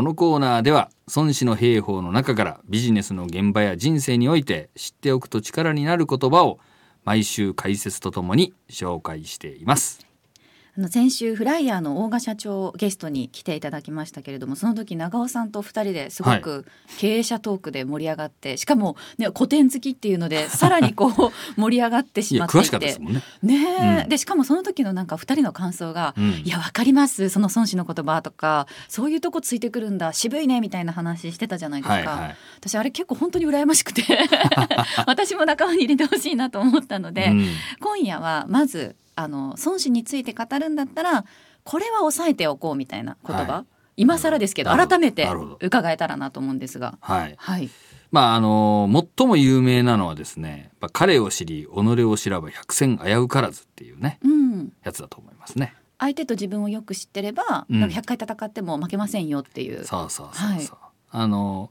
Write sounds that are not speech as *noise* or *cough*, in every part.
このコーナーでは孫子の兵法の中からビジネスの現場や人生において知っておくと力になる言葉を毎週解説とともに紹介しています。あの先週フライヤーの大賀社長ゲストに来ていただきましたけれどもその時長尾さんと二人ですごく経営者トークで盛り上がって、しかも、ね、古典好きっていうので *laughs* さらにこう盛り上がってしまってい詳しかったですもんね。ねえ、うん。でしかもその時のなんか二人の感想が「うん。いやわかります。その孫子の言葉」とか「そういうとこついてくるんだ。渋いね」みたいな話してたじゃないですか。はいはい。私あれ結構本当に羨ましくて。*laughs* 私も仲間に入れてほしいなと思ったので、うん。今夜はまずあの孫子について語るんだったらこれは押さえておこうみたいな言葉、はい。今更ですけど改めて伺えたらなと思うんですが。はい。はい、まああの最も有名なのはですね彼を知り己を知らば百戦危うからずっていうねうん、やつだと思いますね。相手と自分をよく知ってれば、うん。なんか100回戦っても負けませんよっていう。そうそうそうそう、あの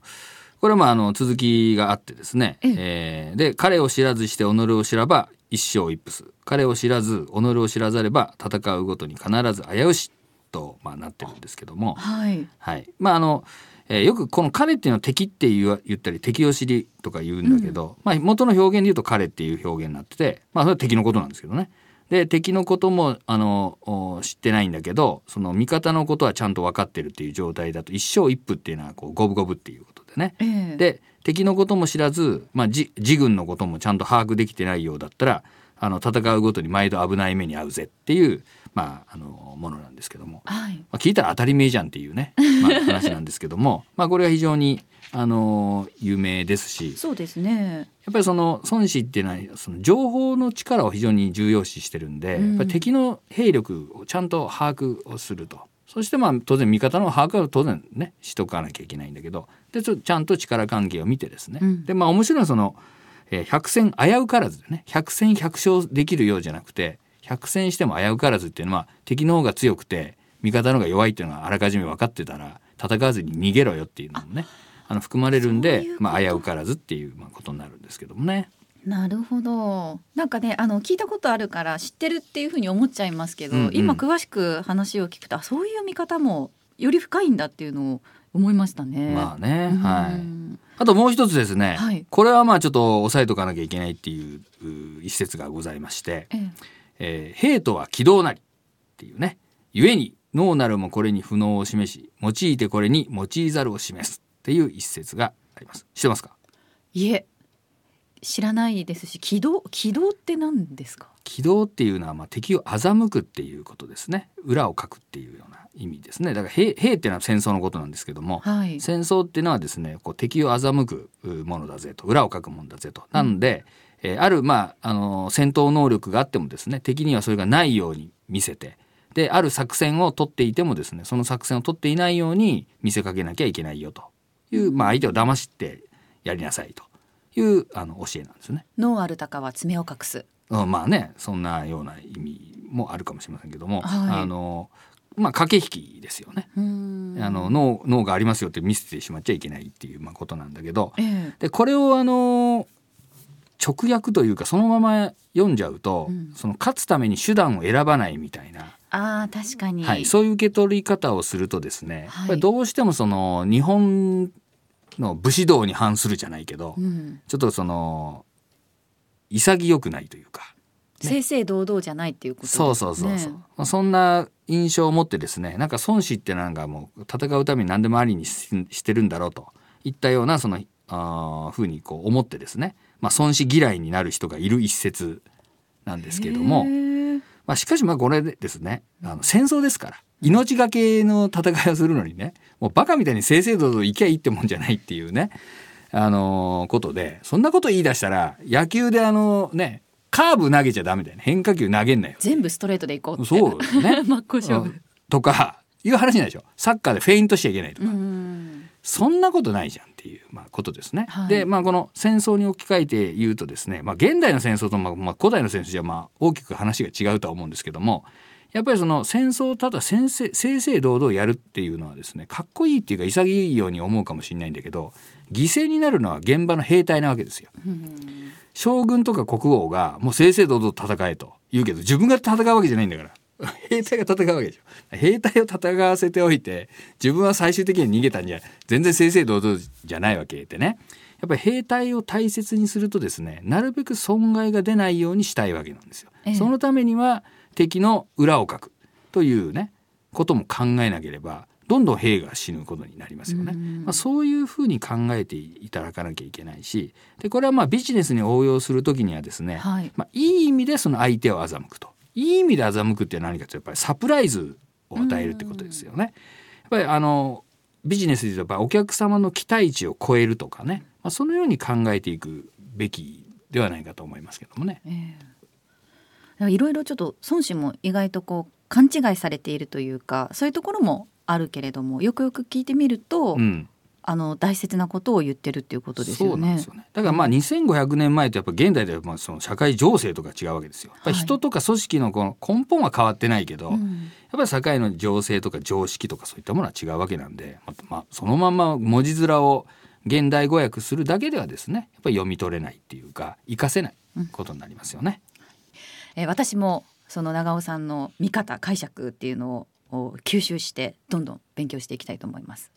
これもあの続きがあってですね、ええ。ーで彼を知らずして己を知らば一生一夫彼を知らず己を知らざれば戦うごとに必ず危うしと、まあ、なってるんですけども、はい、はい、まああの、えーよくこの彼っていうのは敵って言わ言ったり敵を知りとか言うんだけど、まあ元の表現で言うと彼っていう表現になっててまあそれは敵のことなんですけどね。で敵のこともあのお知ってないんだけどその味方のことはちゃんと分かってるっていう状態だと一生一夫っていうのはこう五分五分っていうことでね。ええで敵のことも知らず、まあ、自自軍のこともちゃんと把握できてないようだったらあの戦うごとに毎度危ない目に遭うぜっていう、まあ、あのものなんですけども。はい、まあ、聞いたら当たり前じゃんっていうね、まあ、話なんですけども *laughs* まあこれは非常に、あのー有名ですしそうですね。やっぱりその孫子っていうのはその情報の力を非常に重要視してるんで、うん。やっぱり敵の兵力をちゃんと把握をすると。そしてまあ当然味方の把握は当然ねしとかなきゃいけないんだけどでちょちゃんと力関係を見てですね、うん。でまあ面白いのはその、えー百戦危うからずでね。百戦百勝できるようじゃなくて百戦しても危うからずっていうのは敵の方が強くて味方の方が弱いっていうのがあらかじめ分かってたら戦わずに逃げろよっていうのもねあの含まれるんでまあ、危うからずっていうまあことになるんですけどもね。なるほど。なんかね、あの聞いたことあるから知ってるっていうふうに思っちゃいますけど、うんうん今詳しく話を聞くと、あそういう見方もより深いんだっていうのを思いましたね。まあね、うんはい。あともう一つですね、はいこれはまあちょっと押さえとかなきゃいけないっていうう一節がございまして、えええー兵とは軌道なりっていうね、故に脳なるもこれに不能を示し、用いてこれに用いざるを示すっていう一節があります。知ってますか？いえ、知らないですし、軌道軌道って何ですか？軌道っていうのはまあ敵を欺くっていうことですね。裏をかくっていうような意味ですね。だから兵兵っていうのは戦争のことなんですけども、はい。戦争っていうのはですねこう敵を欺くうものだぜと裏をかくものだぜとなので、えーある、まあ、あの戦闘能力があってもですね敵にはそれがないように見せてである作戦を取っていてもですねその作戦を取っていないように見せかけなきゃいけないよという、まあ、相手を騙してやりなさいというあの教えなんですね。脳ある鷹は爪を隠す。うんまあねそんなような意味もあるかもしれませんけども、はいあのまあ駆け引きですよね。あの脳脳がありますよって見せてしまっちゃいけないっていうまあことなんだけどええでこれをあの直訳というかそのまま読んじゃうと、うんその勝つために手段を選ばないみたいな、ああ確かに。はい、そういう受け取り方をするとですね、はいどうしてもその日本の武士道に反するじゃないけど、うん。ちょっとその潔くないというか。正々堂々じゃないっていうことね。そうそうそうそう、まあ、そんな印象を持ってですねなんか孫子ってなんかもう戦うために何でもありにししてるんだろうといったようなそのあーふうにこう思ってですね、まあ、孫子嫌いになる人がいる一節なんですけども、まあ、しかしまあこれでですね。あの戦争ですから。命がけの戦いをするのにねもうバカみたいに正々堂々行きゃいいってもんじゃないっていうね。あのーことでそんなこと言い出したら野球であのねカーブ投げちゃダメだよね。変化球投げんなよ。全部ストレートでいこうって。そうね。*laughs* 真っ向勝負。うん。とかいう話ないでしょ。サッカーでフェイントしちゃいけないとか、うん。そんなことないじゃんっていう、まあ、ことですね。はいでまあこの戦争に置き換えて言うとですね、まあ、現代の戦争と、まあまあ、古代の戦争じゃまあ大きく話が違うとは思うんですけどもやっぱりその戦争をただ先生正々堂々やるっていうのはですねかっこいいっていうか潔いように思うかもしれないんだけど犠牲になるのは現場の兵隊なわけですよ。将軍とか国王がもう正々堂々戦えと言うけど自分が戦うわけじゃないんだから兵隊が戦うわけでしょ。兵隊を戦わせておいて自分は最終的に逃げたんじゃ全然正々堂々じゃないわけでね。やっぱり兵隊を大切にするとですねなるべく損害が出ないようにしたいわけなんですよ。ええ。そのためには敵の裏をかくというねことも考えなければどんどん兵が死ぬことになりますよね。うん。まあ、そういうふうに考えていただかなきゃいけないしでこれはまあビジネスに応用するときにはですね、はい。まあ、いい意味でその相手を欺くといい意味で欺くって何かというとやっぱりサプライズを与えるってことですよね。やっぱりあのビジネスで言うとやっぱお客様の期待値を超えるとかね、まあ、そのように考えていくべきではないかと思いますけどもね。ええいろいろちょっと孫子も意外とこう勘違いされているというかそういうところもあるけれどもよくよく聞いてみると、うん、あの大切なことを言ってるっていうことですよね。ですよね。だからまあ2500年前とやっぱ現代ではまあその社会情勢とか違うわけですよ。やっぱり人とか組織のこの根本は変わってないけど、うんやっぱり社会の情勢とか常識とかそういったものは違うわけなんで、まあまあ、そのまま文字面を現代語訳するだけではですねやっぱり読み取れないっていうか活かせないことになりますよね。えー私もその長尾さんの見方解釈っていうのをお吸収してどんどん勉強していきたいと思います。